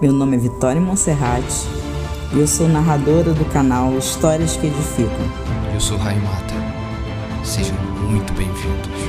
Meu nome é Vitória Monserrat e eu sou narradora do canal Histórias que Edificam. Eu sou Raimata. Sejam muito bem-vindos.